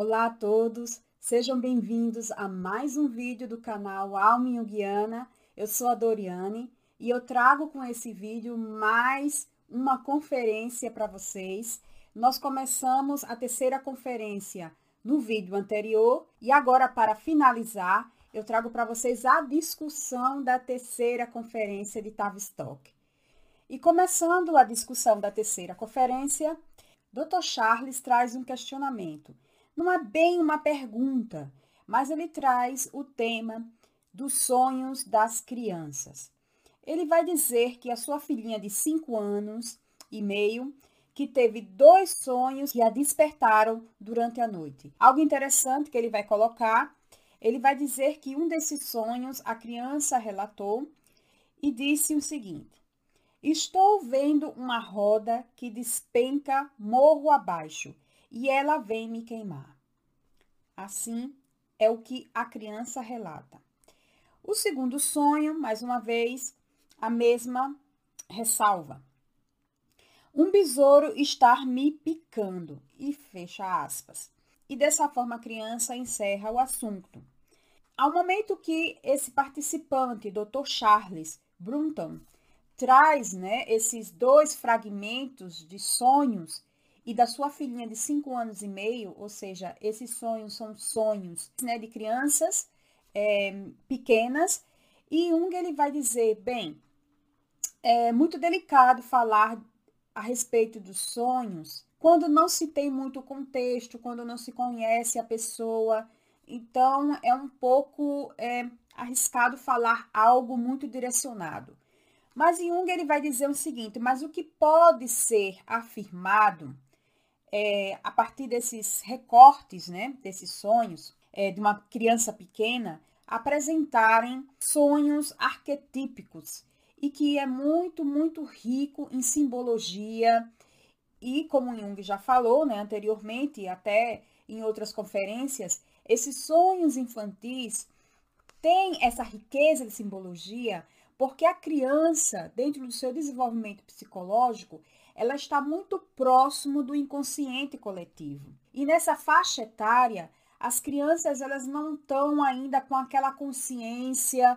Olá a todos, sejam bem-vindos a mais um vídeo do canal Alma Jungiana. Eu sou a Doriane e eu trago com esse vídeo mais uma conferência para vocês. Nós começamos a terceira conferência no vídeo anterior e agora para finalizar, eu trago para vocês a discussão da terceira conferência de Tavistock. E começando a discussão da terceira conferência, Dr. Charles traz um questionamento. Não é bem uma pergunta, mas ele traz o tema dos sonhos das crianças. Ele vai dizer que a sua filhinha de 5 anos e meio que teve dois sonhos que a despertaram durante a noite. Algo interessante que ele vai colocar, ele vai dizer que um desses sonhos a criança relatou e disse o seguinte: Estou vendo uma roda que despenca morro abaixo e ela vem me queimar. Assim é o que a criança relata. O segundo sonho, mais uma vez, a mesma ressalva. Um besouro estar me picando e fecha aspas. E dessa forma a criança encerra o assunto. Ao momento que esse participante, Dr. Charles Brunton, traz né, esses dois fragmentos de sonhos e da sua filhinha de 5 anos e meio, ou seja, esses sonhos são sonhos né, de crianças é, pequenas, e Jung ele vai dizer, bem, é muito delicado falar a respeito dos sonhos quando não se tem muito contexto, quando não se conhece a pessoa, então é um pouco é, arriscado falar algo muito direcionado. Mas Jung ele vai dizer o seguinte: mas o que pode ser afirmado é, a partir desses recortes, né, desses sonhos é, de uma criança pequena, apresentarem sonhos arquetípicos e que é muito, muito rico em simbologia e, como Jung já falou né, anteriormente, até em outras conferências, esses sonhos infantis têm essa riqueza de simbologia porque a criança, dentro do seu desenvolvimento psicológico, ela está muito próximo do inconsciente coletivo. E nessa faixa etária, as crianças elas não estão ainda com aquela consciência,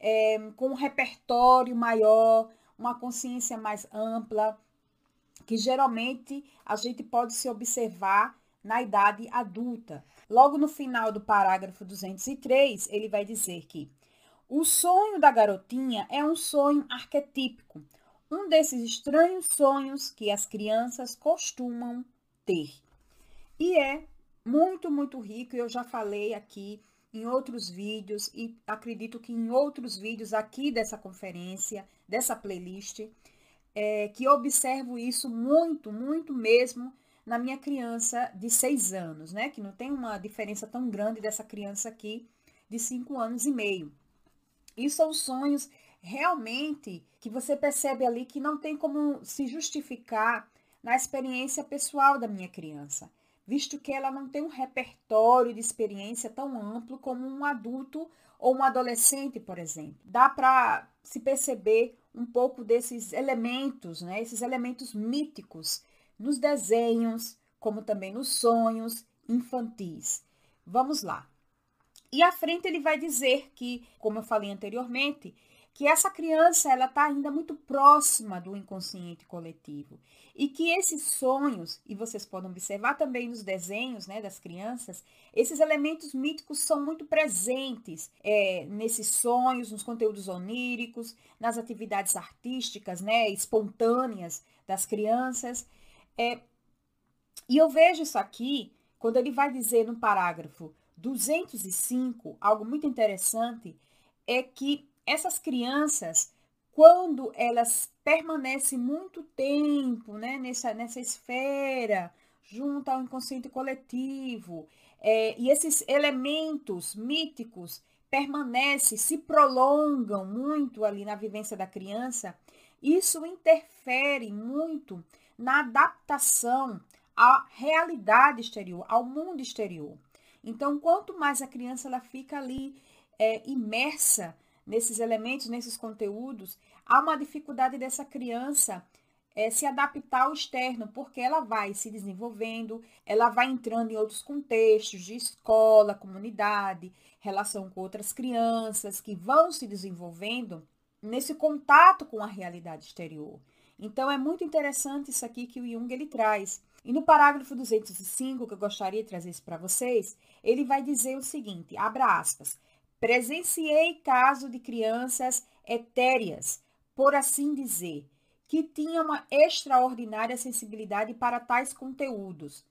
é, com um repertório maior, uma consciência mais ampla, que geralmente a gente pode se observar na idade adulta. Logo no final do parágrafo 203, ele vai dizer que o sonho da garotinha é um sonho arquetípico, um desses estranhos sonhos que as crianças costumam ter. E é muito, muito rico, eu já falei aqui em outros vídeos e acredito que em outros vídeos aqui dessa conferência, dessa playlist, é, que observo isso muito, muito mesmo na minha criança de seis anos, né? Que não tem uma diferença tão grande dessa criança aqui de cinco anos e meio. E são sonhos realmente que você percebe ali que não tem como se justificar na experiência pessoal da minha criança, visto que ela não tem um repertório de experiência tão amplo como um adulto ou um adolescente, por exemplo. Dá para se perceber um pouco desses elementos, né, esses elementos míticos nos desenhos, como também nos sonhos infantis. Vamos lá. E à frente ele vai dizer que, como eu falei anteriormente, que essa criança ela está ainda muito próxima do inconsciente coletivo. E que esses sonhos e vocês podem observar também nos desenhos né, das crianças esses elementos míticos são muito presentes é, nesses sonhos nos conteúdos oníricos nas atividades artísticas né espontâneas das crianças. É, e eu vejo isso aqui quando ele vai dizer no parágrafo 205, algo muito interessante é que essas crianças, quando elas permanecem muito tempo né, nessa, nessa esfera, junto ao inconsciente coletivo, é, e esses elementos míticos permanecem, se prolongam muito ali na vivência da criança, isso interfere muito na adaptação à realidade exterior, ao mundo exterior. Então, quanto mais a criança ela fica ali é, imersa nesses elementos, nesses conteúdos, há uma dificuldade dessa criança é, se adaptar ao externo, porque ela vai se desenvolvendo, ela vai entrando em outros contextos de escola, comunidade, relação com outras crianças que vão se desenvolvendo nesse contato com a realidade exterior. Então é muito interessante isso aqui que o Jung ele traz. E no parágrafo 205, que eu gostaria de trazer isso para vocês, ele vai dizer o seguinte, abra aspas, presenciei caso de crianças etéreas, por assim dizer, que tinham uma extraordinária sensibilidade para tais conteúdos.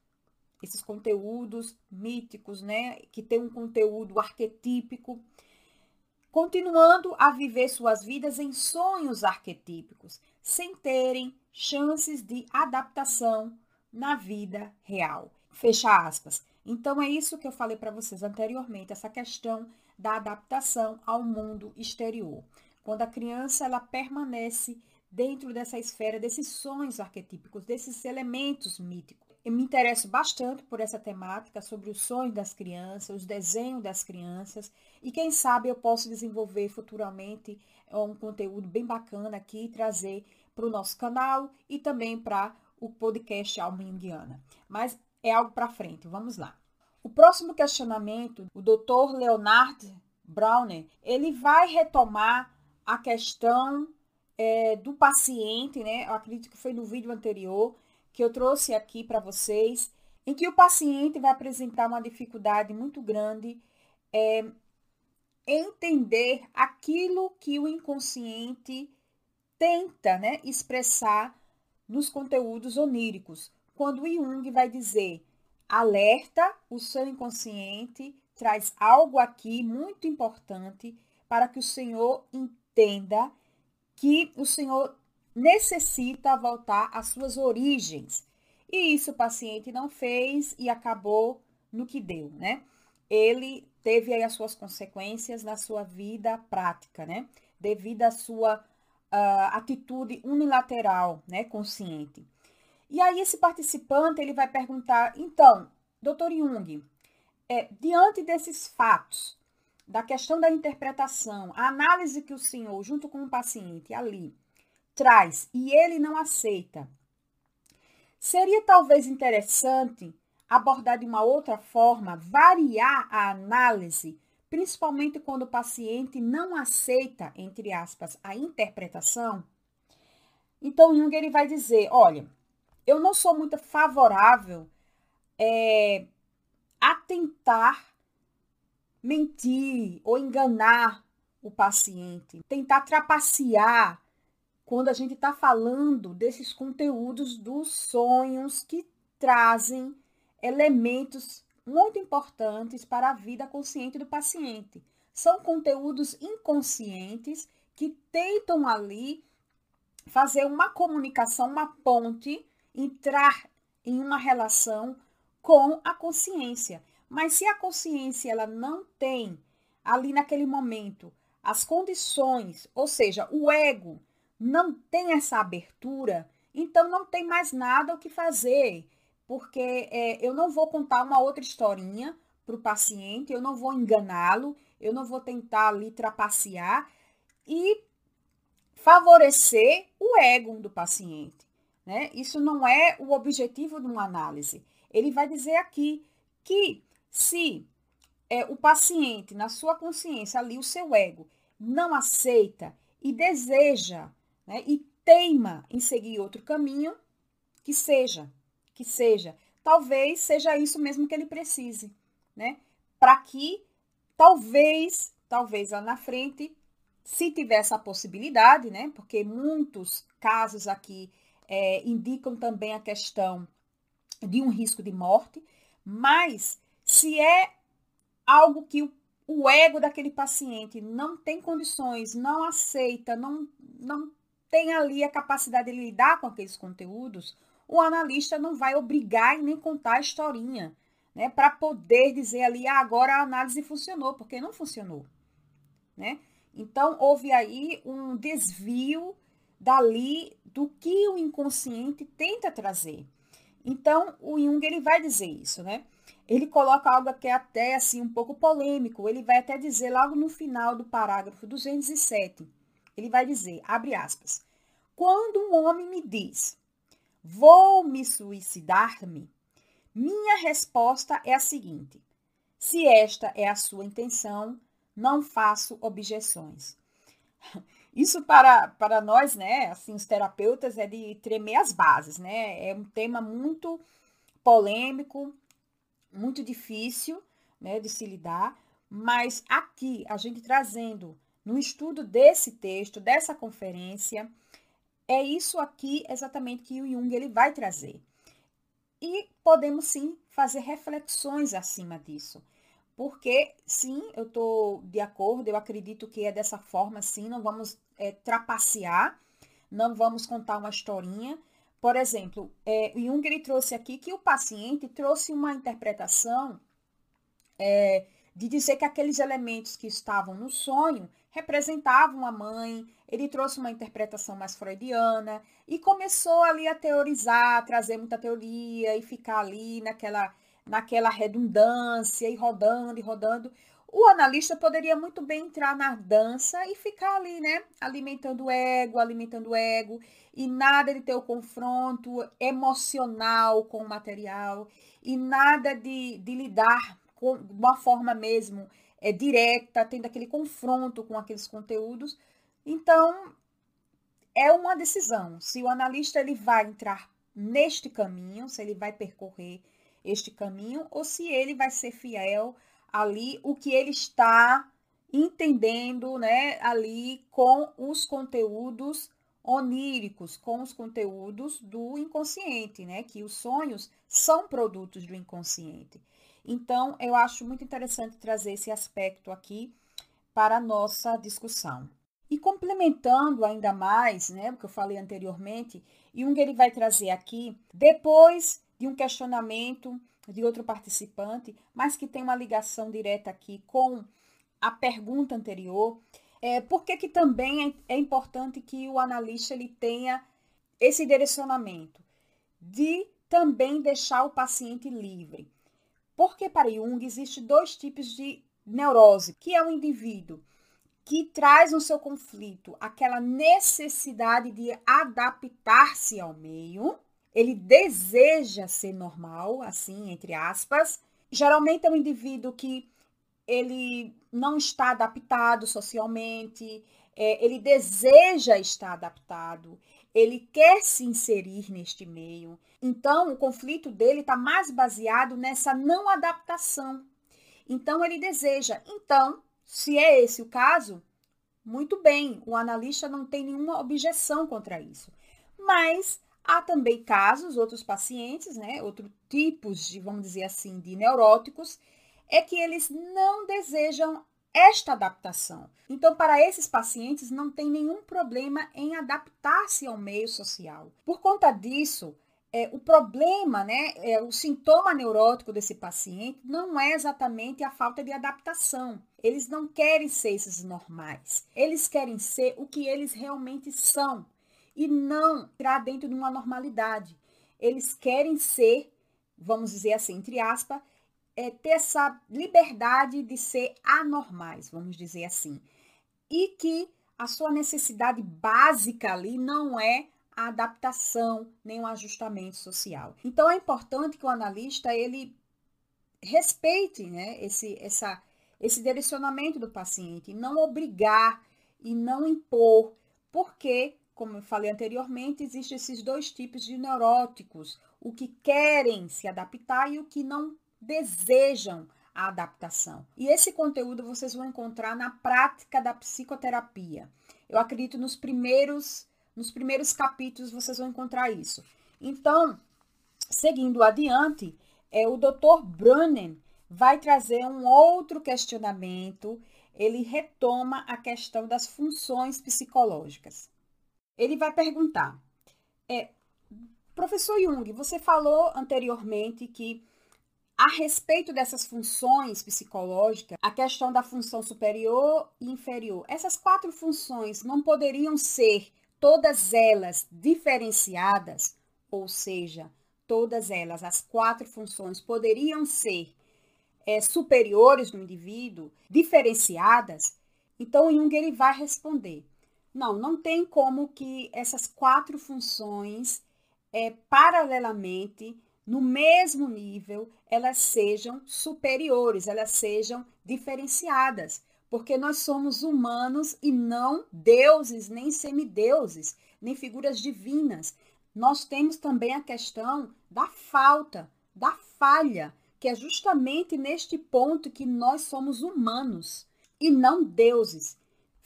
Esses conteúdos míticos, né, que tem um conteúdo arquetípico, continuando a viver suas vidas em sonhos arquetípicos, sem terem chances de adaptação na vida real. Fecha aspas. Então é isso que eu falei para vocês anteriormente, essa questão da adaptação ao mundo exterior. Quando a criança ela permanece dentro dessa esfera desses sonhos arquetípicos, desses elementos míticos. Eu me interesso bastante por essa temática sobre os sonhos das crianças, os desenhos das crianças, e quem sabe eu posso desenvolver futuramente um conteúdo bem bacana aqui e trazer para o nosso canal e também para o podcast Alma Jungiana. Mas é algo para frente, vamos lá. O próximo questionamento, o Dr. Leonard Browner, ele vai retomar a questão é, do paciente, né? Eu acredito que foi no vídeo anterior que eu trouxe aqui para vocês, em que o paciente vai apresentar uma dificuldade muito grande é, entender aquilo que o inconsciente tenta né, expressar nos conteúdos oníricos. Quando Jung vai dizer, alerta, o seu inconsciente traz algo aqui muito importante para que o Senhor entenda que o Senhor necessita voltar às suas origens. E isso o paciente não fez e acabou no que deu, né? Ele teve aí as suas consequências na sua vida prática, né? Devido à sua uh, atitude unilateral, né, consciente. E aí esse participante ele vai perguntar, então, doutor Jung, é, diante desses fatos, da questão da interpretação, a análise que o senhor, junto com o paciente ali, traz e ele não aceita, seria talvez interessante abordar de uma outra forma, variar a análise principalmente quando o paciente não aceita, entre aspas, a interpretação. Então, Jung ele vai dizer: olha, eu não sou muito favorável é, a tentar mentir ou enganar o paciente, tentar trapacear quando a gente está falando desses conteúdos dos sonhos que trazem elementos muito importantes para a vida consciente do paciente. São conteúdos inconscientes que tentam ali fazer uma comunicação, uma ponte, entrar em uma relação com a consciência. Mas se a consciência ela não tem ali naquele momento as condições, ou seja, o ego não tem essa abertura, então não tem mais nada o que fazer porque é, eu não vou contar uma outra historinha para o paciente, eu não vou enganá-lo, eu não vou tentar ali trapacear e favorecer o ego do paciente. Né? Isso não é o objetivo de uma análise. Ele vai dizer aqui que se é, o paciente, na sua consciência, ali, o seu ego, não aceita e deseja né, e teima em seguir outro caminho, que seja que seja. Talvez seja isso mesmo que ele precise, né? Para que talvez, talvez lá na frente, se tiver essa possibilidade, né? Porque muitos casos aqui é, indicam também a questão de um risco de morte, mas se é algo que o, o ego daquele paciente não tem condições, não aceita, não, não tem ali a capacidade de lidar com aqueles conteúdos, o analista não vai obrigar e nem contar a historinha, né? Para poder dizer ali, ah, agora a análise funcionou, porque não funcionou, né? Então, houve aí um desvio dali do que o inconsciente tenta trazer. Então, o Jung, ele vai dizer isso, né? Ele coloca algo que é até, assim, um pouco polêmico. Ele vai até dizer logo no final do parágrafo 207. Ele vai dizer, abre aspas, quando um homem me diz, vou me suicidar-me, minha resposta é a seguinte: se esta é a sua intenção, não faço objeções. Isso para, para nós, né, assim, os terapeutas, é de tremer as bases, né? É um tema muito polêmico, muito difícil, né, de se lidar, mas aqui a gente trazendo no estudo desse texto, dessa conferência, é isso aqui exatamente que o Jung ele vai trazer. E podemos sim fazer reflexões acima disso. Porque, sim, eu estou de acordo, eu acredito que é dessa forma, sim, não vamos é, trapacear, não vamos contar uma historinha. Por exemplo, é, Jung ele trouxe aqui que o paciente trouxe uma interpretação é, de dizer que aqueles elementos que estavam no sonho representavam a mãe, ele trouxe uma interpretação mais freudiana e começou ali a teorizar, a trazer muita teoria e ficar ali naquela naquela redundância e rodando e rodando. O analista poderia muito bem entrar na dança e ficar ali, né? Alimentando o ego, alimentando o ego, e nada de ter o confronto emocional com o material, e nada de, de lidar com uma forma mesmo é, direta, tendo aquele confronto com aqueles conteúdos. Então, é uma decisão. Se o analista ele vai entrar neste caminho, se ele vai percorrer este caminho ou se ele vai ser fiel ali o que ele está entendendo, né, ali com os conteúdos oníricos, com os conteúdos do inconsciente, né, que os sonhos são produtos do inconsciente. Então, eu acho muito interessante trazer esse aspecto aqui para a nossa discussão. E complementando ainda mais, né, o que eu falei anteriormente, Jung ele vai trazer aqui, depois de um questionamento de outro participante, mas que tem uma ligação direta aqui com a pergunta anterior. É, por que, que também é, é importante que o analista ele tenha esse direcionamento de também deixar o paciente livre? Porque para Jung existe dois tipos de neurose, que é o indivíduo que traz no seu conflito aquela necessidade de adaptar-se ao meio, ele deseja ser normal, assim, entre aspas. Geralmente é um indivíduo que ele não está adaptado socialmente, é, ele deseja estar adaptado, ele quer se inserir neste meio. Então, o conflito dele está mais baseado nessa não adaptação. Então, ele deseja. Então, se é esse o caso, muito bem, o analista não tem nenhuma objeção contra isso. Mas Há também casos, outros pacientes, né, outros tipos de, vamos dizer assim, de neuróticos, é que eles não desejam esta adaptação. Então, para esses pacientes, não tem nenhum problema em adaptar-se ao meio social. Por conta disso, é, o problema, né, é, o sintoma neurótico desse paciente não é exatamente a falta de adaptação. Eles não querem ser esses normais. Eles querem ser o que eles realmente são e não entrar dentro de uma normalidade. Eles querem ser, vamos dizer assim, entre aspas, é, ter essa liberdade de ser anormais, vamos dizer assim. E que a sua necessidade básica ali não é a adaptação, nem o ajustamento social. Então é importante que o analista ele respeite né, esse, essa, esse direcionamento do paciente, não obrigar e não impor, porque como falei anteriormente, existem esses dois tipos de neuróticos, o que querem se adaptar e o que não desejam a adaptação. E esse conteúdo vocês vão encontrar na prática da psicoterapia. Eu acredito nos primeiros nos primeiros capítulos vocês vão encontrar isso. Então, seguindo adiante, é o Dr. Brunnen vai trazer um outro questionamento. Ele retoma a questão das funções psicológicas ele vai perguntar: é, professor Jung, você falou anteriormente que a respeito dessas funções psicológicas, a questão da função superior e inferior, essas quatro funções não poderiam ser todas elas diferenciadas, ou seja, todas elas, as quatro funções poderiam ser é, superiores no indivíduo, diferenciadas? Então, Jung ele vai responder: Não, não tem como que essas quatro funções, é, paralelamente, no mesmo nível, elas sejam superiores, elas sejam diferenciadas, porque nós somos humanos e não deuses, nem semideuses, nem figuras divinas. Nós temos também a questão da falta, da falha, que é justamente neste ponto que nós somos humanos e não deuses.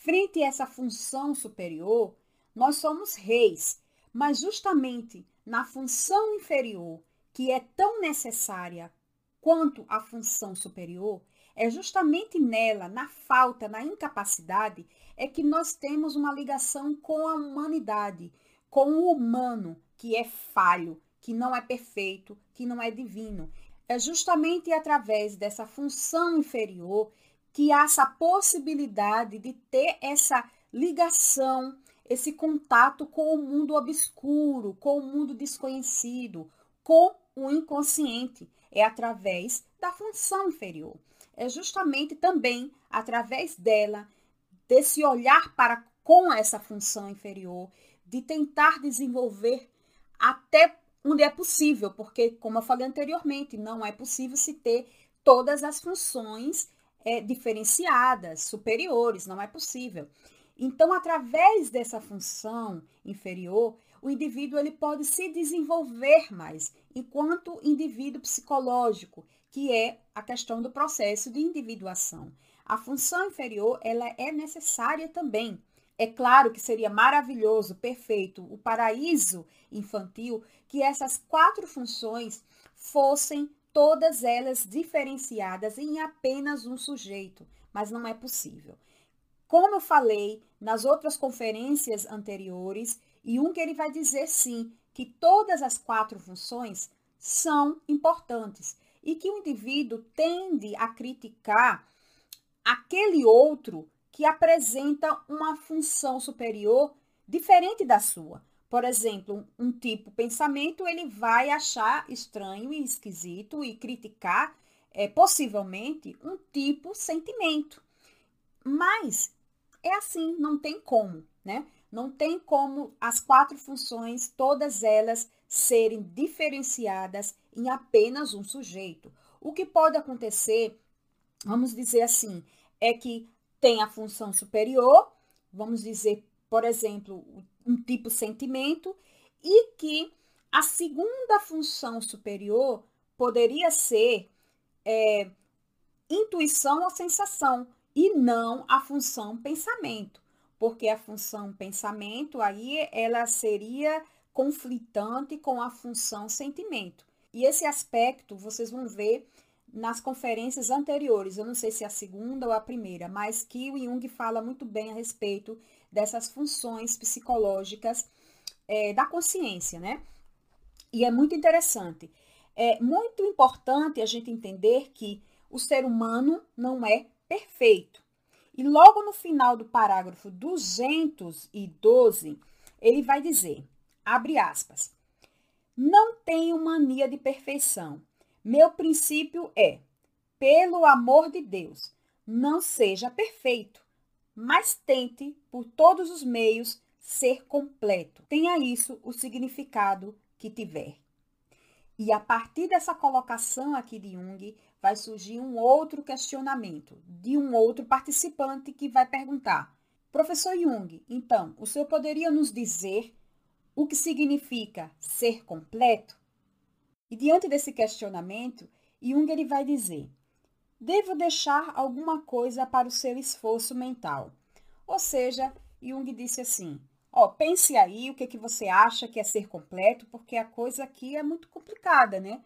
Frente a essa função superior, nós somos reis, mas justamente na função inferior, que é tão necessária quanto a função superior, é justamente nela, na falta, na incapacidade, é que nós temos uma ligação com a humanidade, com o humano, que é falho, que não é perfeito, que não é divino. É justamente através dessa função inferior que há essa possibilidade de ter essa ligação, esse contato com o mundo obscuro, com o mundo desconhecido, com o inconsciente. É através da função inferior. É justamente também através dela, desse olhar para com essa função inferior, de tentar desenvolver até onde é possível, porque, como eu falei anteriormente, não é possível se ter todas as funções é, diferenciadas, superiores, não é possível. Então, através dessa função inferior, o indivíduo ele pode se desenvolver mais enquanto indivíduo psicológico, que é a questão do processo de individuação. A função inferior ela é necessária também. É claro que seria maravilhoso, perfeito, o paraíso infantil que essas quatro funções fossem todas elas diferenciadas em apenas um sujeito, mas não é possível. Como eu falei nas outras conferências anteriores, Jung ele vai dizer sim que todas as quatro funções são importantes e que o indivíduo tende a criticar aquele outro que apresenta uma função superior diferente da sua. Por exemplo, um tipo pensamento ele vai achar estranho e esquisito e criticar é, possivelmente um tipo sentimento. Mas é assim, não tem como, né? Não tem como as quatro funções, todas elas, serem diferenciadas em apenas um sujeito. O que pode acontecer, vamos dizer assim, é que tem a função superior, vamos dizer, por exemplo, um tipo sentimento, e que a segunda função superior poderia ser é, intuição ou sensação, e não a função pensamento, porque a função pensamento aí ela seria conflitante com a função sentimento. E esse aspecto vocês vão ver nas conferências anteriores, eu não sei se é a segunda ou a primeira, mas que o Jung fala muito bem a respeito dessas funções psicológicas é, da consciência, né? E é muito interessante. É muito importante a gente entender que o ser humano não é perfeito. E logo no final do parágrafo 212, ele vai dizer, abre aspas, não tenho mania de perfeição. Meu princípio é, pelo amor de Deus, não seja perfeito, mas tente, por todos os meios, ser completo. Tenha isso o significado que tiver. E a partir dessa colocação aqui de Jung, vai surgir um outro questionamento de um outro participante que vai perguntar: Professor Jung, então, o senhor poderia nos dizer o que significa ser completo? E diante desse questionamento, Jung ele vai dizer: devo deixar alguma coisa para o seu esforço mental. Ou seja, Jung disse assim: ó, pense aí o que, que você acha que é ser completo, porque a coisa aqui é muito complicada, né?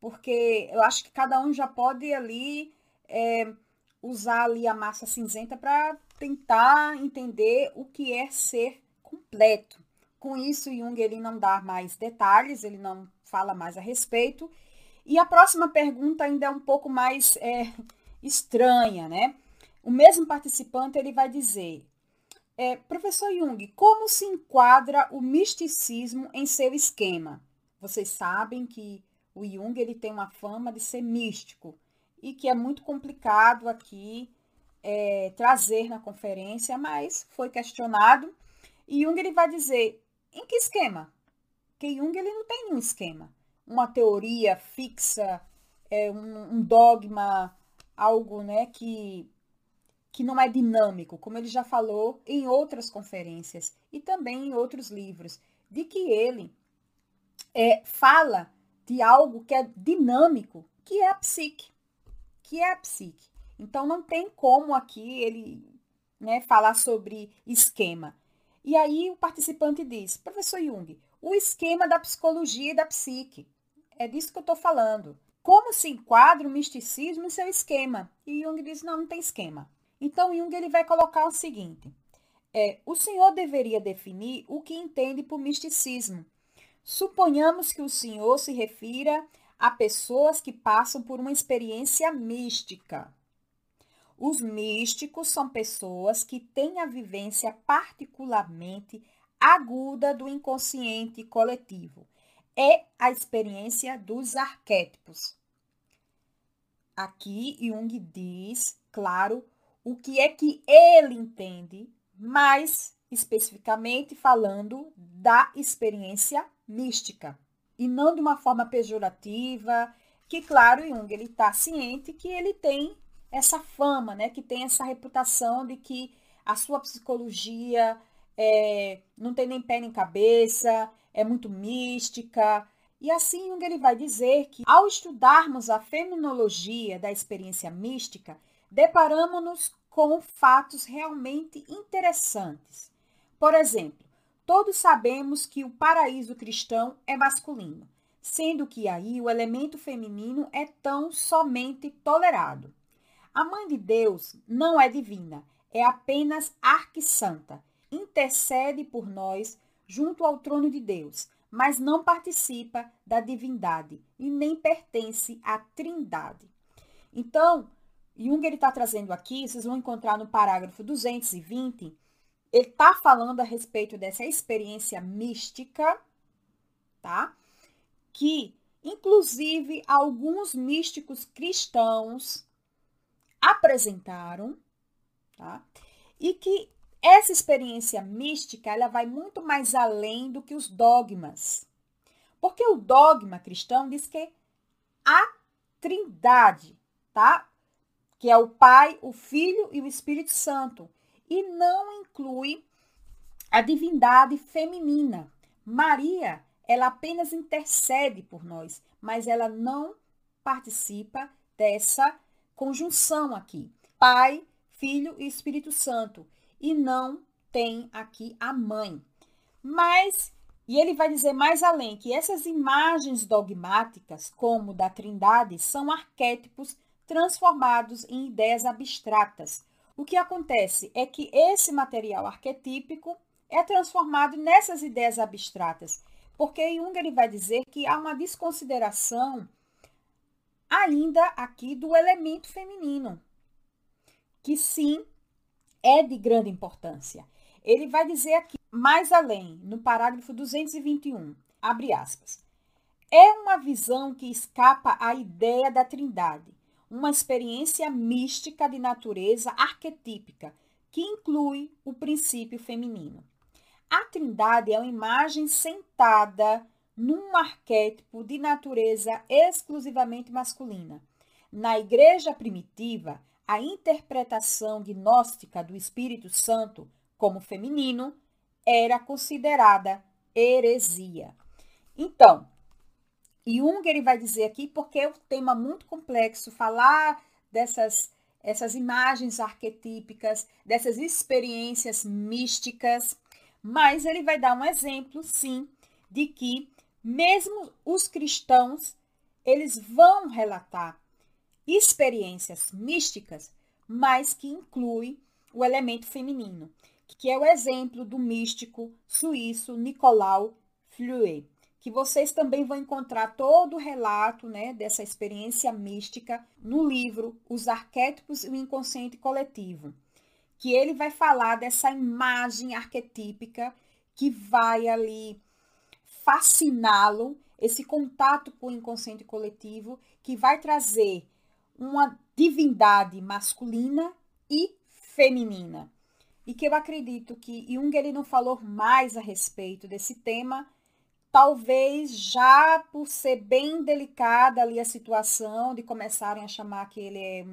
Porque eu acho que cada um já pode ali é, usar ali a massa cinzenta para tentar entender o que é ser completo. Com isso, Jung ele não dá mais detalhes, ele não fala mais a respeito, e a próxima pergunta ainda é um pouco mais é, estranha, né? O mesmo participante ele vai dizer, é, professor Jung, como se enquadra o misticismo em seu esquema? Vocês sabem que o Jung ele tem uma fama de ser místico e que é muito complicado aqui é, trazer na conferência, mas foi questionado. E Jung ele vai dizer, em que esquema? Que Jung ele não tem nenhum esquema. Uma teoria fixa, é, um, um dogma, algo né, que, que não é dinâmico, como ele já falou em outras conferências e também em outros livros, de que ele é, fala de algo que é dinâmico, que é a psique. Que é a psique. Então não tem como aqui ele né, falar sobre esquema. E aí o participante diz, professor Jung, o esquema da psicologia e da psique. É disso que eu estou falando. Como se enquadra o misticismo em seu esquema? E Jung diz, não, não tem esquema. Então Jung ele vai colocar o seguinte, é, o senhor deveria definir o que entende por misticismo Suponhamos que o Senhor se refira a pessoas que passam por uma experiência mística. Os místicos são pessoas que têm a vivência particularmente aguda do inconsciente coletivo. É a experiência dos arquétipos. Aqui Jung diz, claro, o que é que ele entende, mais especificamente falando da experiência mística e não de uma forma pejorativa, que claro, Jung ele está ciente que ele tem essa fama, né, que tem essa reputação de que a sua psicologia é, não tem nem pé nem cabeça, é muito mística. E assim Jung ele vai dizer que ao estudarmos a fenomenologia da experiência mística, deparamos-nos com fatos realmente interessantes. Por exemplo, Todos sabemos que o paraíso cristão é masculino, sendo que aí o elemento feminino é tão somente tolerado. A mãe de Deus não é divina, é apenas arquissanta. Intercede por nós junto ao trono de Deus, mas não participa da divindade e nem pertence à trindade. Então, Jung está trazendo aqui, vocês vão encontrar no parágrafo 220, ele está falando a respeito dessa experiência mística, tá? Que, inclusive, alguns místicos cristãos apresentaram, tá? E que essa experiência mística, ela vai muito mais além do que os dogmas. Porque o dogma cristão diz que a Trindade, tá? Que é o Pai, o Filho e o Espírito Santo e não inclui a divindade feminina. Maria, ela apenas intercede por nós, mas ela não participa dessa conjunção aqui. Pai, Filho e Espírito Santo. E não tem aqui a mãe. Mas, e ele vai dizer mais além, que essas imagens dogmáticas, como da Trindade, são arquétipos transformados em ideias abstratas, o que acontece é que esse material arquetípico é transformado nessas ideias abstratas, porque Jung ele vai dizer que há uma desconsideração ainda aqui do elemento feminino, que sim é de grande importância. Ele vai dizer aqui, mais além, no parágrafo 221, abre aspas, é uma visão que escapa à ideia da trindade, uma experiência mística de natureza arquetípica, que inclui o princípio feminino. A Trindade é uma imagem sentada num arquétipo de natureza exclusivamente masculina. Na igreja primitiva, a interpretação gnóstica do Espírito Santo como feminino era considerada heresia. Então, Jung ele vai dizer aqui, porque é um tema muito complexo, falar dessas essas imagens arquetípicas, dessas experiências místicas, mas ele vai dar um exemplo, sim, de que mesmo os cristãos, eles vão relatar experiências místicas, mas que inclui o elemento feminino, que é o exemplo do místico suíço Nicolau Fleury que vocês também vão encontrar todo o relato né, dessa experiência mística no livro Os Arquétipos e o Inconsciente Coletivo, que ele vai falar dessa imagem arquetípica que vai ali fasciná-lo, esse contato com o inconsciente coletivo, que vai trazer uma divindade masculina e feminina. E que eu acredito que Jung ele não falou mais a respeito desse tema, talvez já por ser bem delicada ali a situação de começarem a chamar que ele é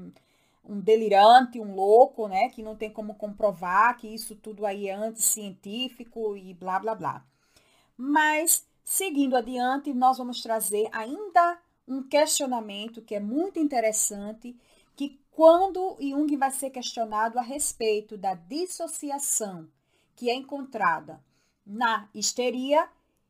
um, delirante, um louco, né, que não tem como comprovar que isso tudo aí é anticientífico e blá blá blá. Mas seguindo adiante, nós vamos trazer ainda um questionamento que é muito interessante, que quando Jung vai ser questionado a respeito da dissociação que é encontrada na histeria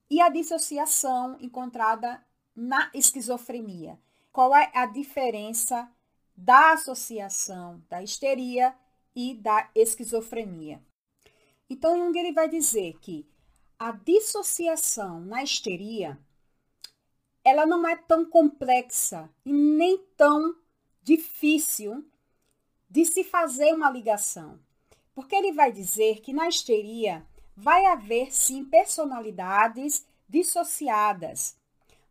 e a dissociação encontrada na esquizofrenia. Qual é a diferença da associação da histeria e da esquizofrenia? Então, Jung ele vai dizer que a dissociação na histeria ela não é tão complexa e nem tão difícil de se fazer uma ligação. Porque ele vai dizer que na histeria vai haver sim personalidades dissociadas,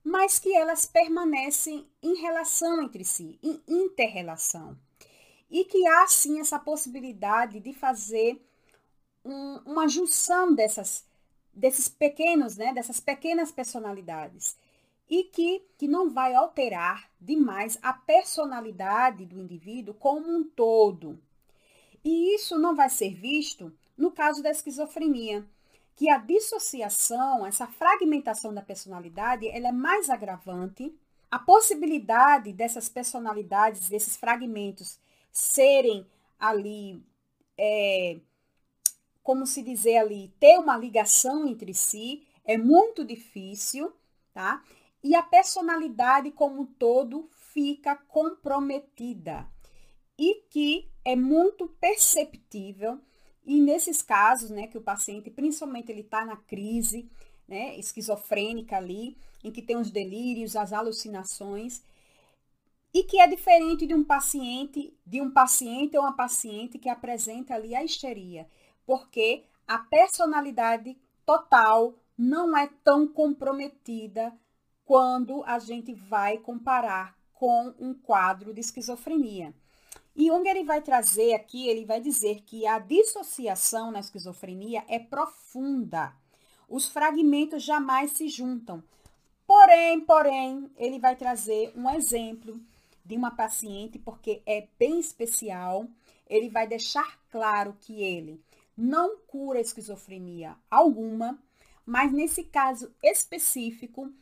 mas que elas permanecem em relação entre si, em interrelação. E que há sim essa possibilidade de fazer um, uma junção dessas, desses pequenos, né, dessas pequenas personalidades e que, que não vai alterar demais a personalidade do indivíduo como um todo. E isso não vai ser visto no caso da esquizofrenia, que a dissociação, essa fragmentação da personalidade, ela é mais agravante. A possibilidade dessas personalidades, desses fragmentos, serem ali, é, como se dizer ali, ter uma ligação entre si, é muito difícil, tá? E a personalidade como um todo fica comprometida. E que é muito perceptível. E nesses casos, né, que o paciente, principalmente ele está na crise, né, esquizofrênica ali, em que tem os delírios, as alucinações, e que é diferente de um paciente, de um paciente ou uma paciente que apresenta ali a histeria, porque a personalidade total não é tão comprometida quando a gente vai comparar com um quadro de esquizofrenia. E Jung ele vai trazer aqui, ele vai dizer que a dissociação na esquizofrenia é profunda. Os fragmentos jamais se juntam. Porém, porém, ele vai trazer um exemplo de uma paciente, porque é bem especial. Ele vai deixar claro que ele não cura esquizofrenia alguma, mas nesse caso específico,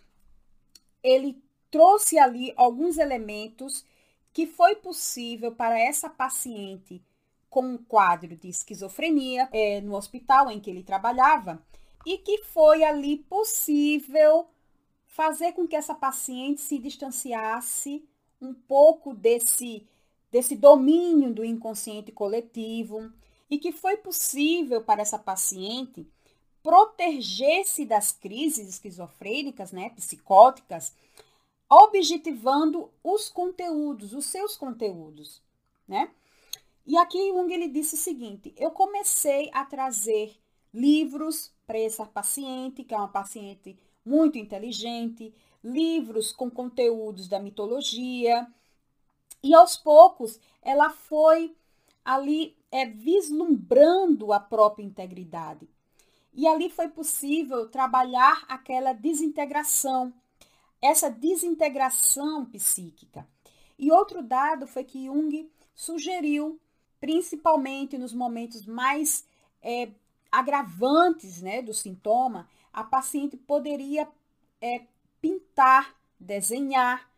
ele trouxe ali alguns elementos que foi possível para essa paciente com um quadro de esquizofrenia é, no hospital em que ele trabalhava e que foi ali possível fazer com que essa paciente se distanciasse um pouco desse, desse domínio do inconsciente coletivo e que foi possível para essa paciente proteger-se das crises esquizofrênicas, né, psicóticas, objetivando os conteúdos, os seus conteúdos, né? E aqui Jung ele disse o seguinte: eu comecei a trazer livros para essa paciente, que é uma paciente muito inteligente, livros com conteúdos da mitologia, e aos poucos ela foi ali é, vislumbrando a própria integridade. E ali foi possível trabalhar aquela desintegração, essa desintegração psíquica. E outro dado foi que Jung sugeriu, principalmente nos momentos mais é, agravantes né, do sintoma, a paciente poderia é, pintar, desenhar,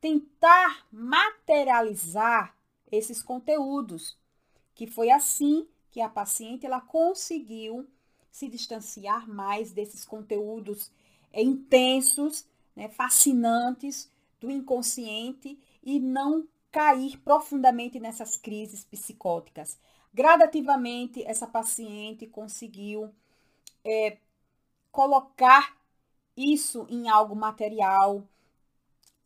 tentar materializar esses conteúdos, que foi assim que a paciente ela conseguiu se distanciar mais desses conteúdos intensos, né, fascinantes do inconsciente e não cair profundamente nessas crises psicóticas. Gradativamente, essa paciente conseguiu é, colocar isso em algo material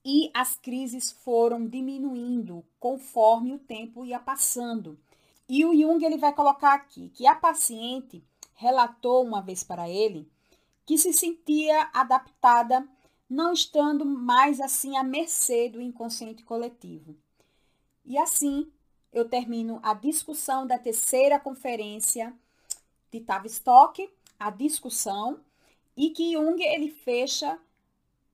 e as crises foram diminuindo conforme o tempo ia passando. E o Jung ele vai colocar aqui que a paciente relatou uma vez para ele que se sentia adaptada, não estando mais assim à mercê do inconsciente coletivo. E assim, eu termino a discussão da terceira conferência de Tavistock, a discussão, e que Jung ele fecha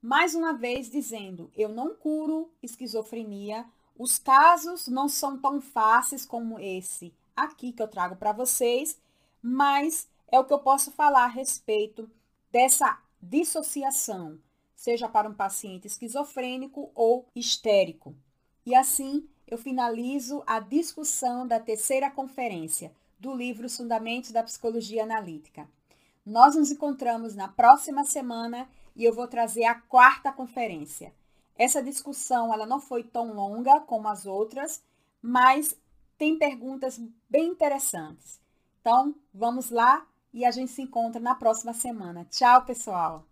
mais uma vez dizendo: eu não curo esquizofrenia, os casos não são tão fáceis como esse aqui que eu trago para vocês, mas é o que eu posso falar a respeito dessa dissociação, seja para um paciente esquizofrênico ou histérico. E assim eu finalizo a discussão da terceira conferência do livro Os Fundamentos da Psicologia Analítica. Nós nos encontramos na próxima semana e eu vou trazer a quarta conferência. Essa discussão ela não foi tão longa como as outras, mas tem perguntas bem interessantes. Então, vamos lá e a gente se encontra na próxima semana. Tchau, pessoal!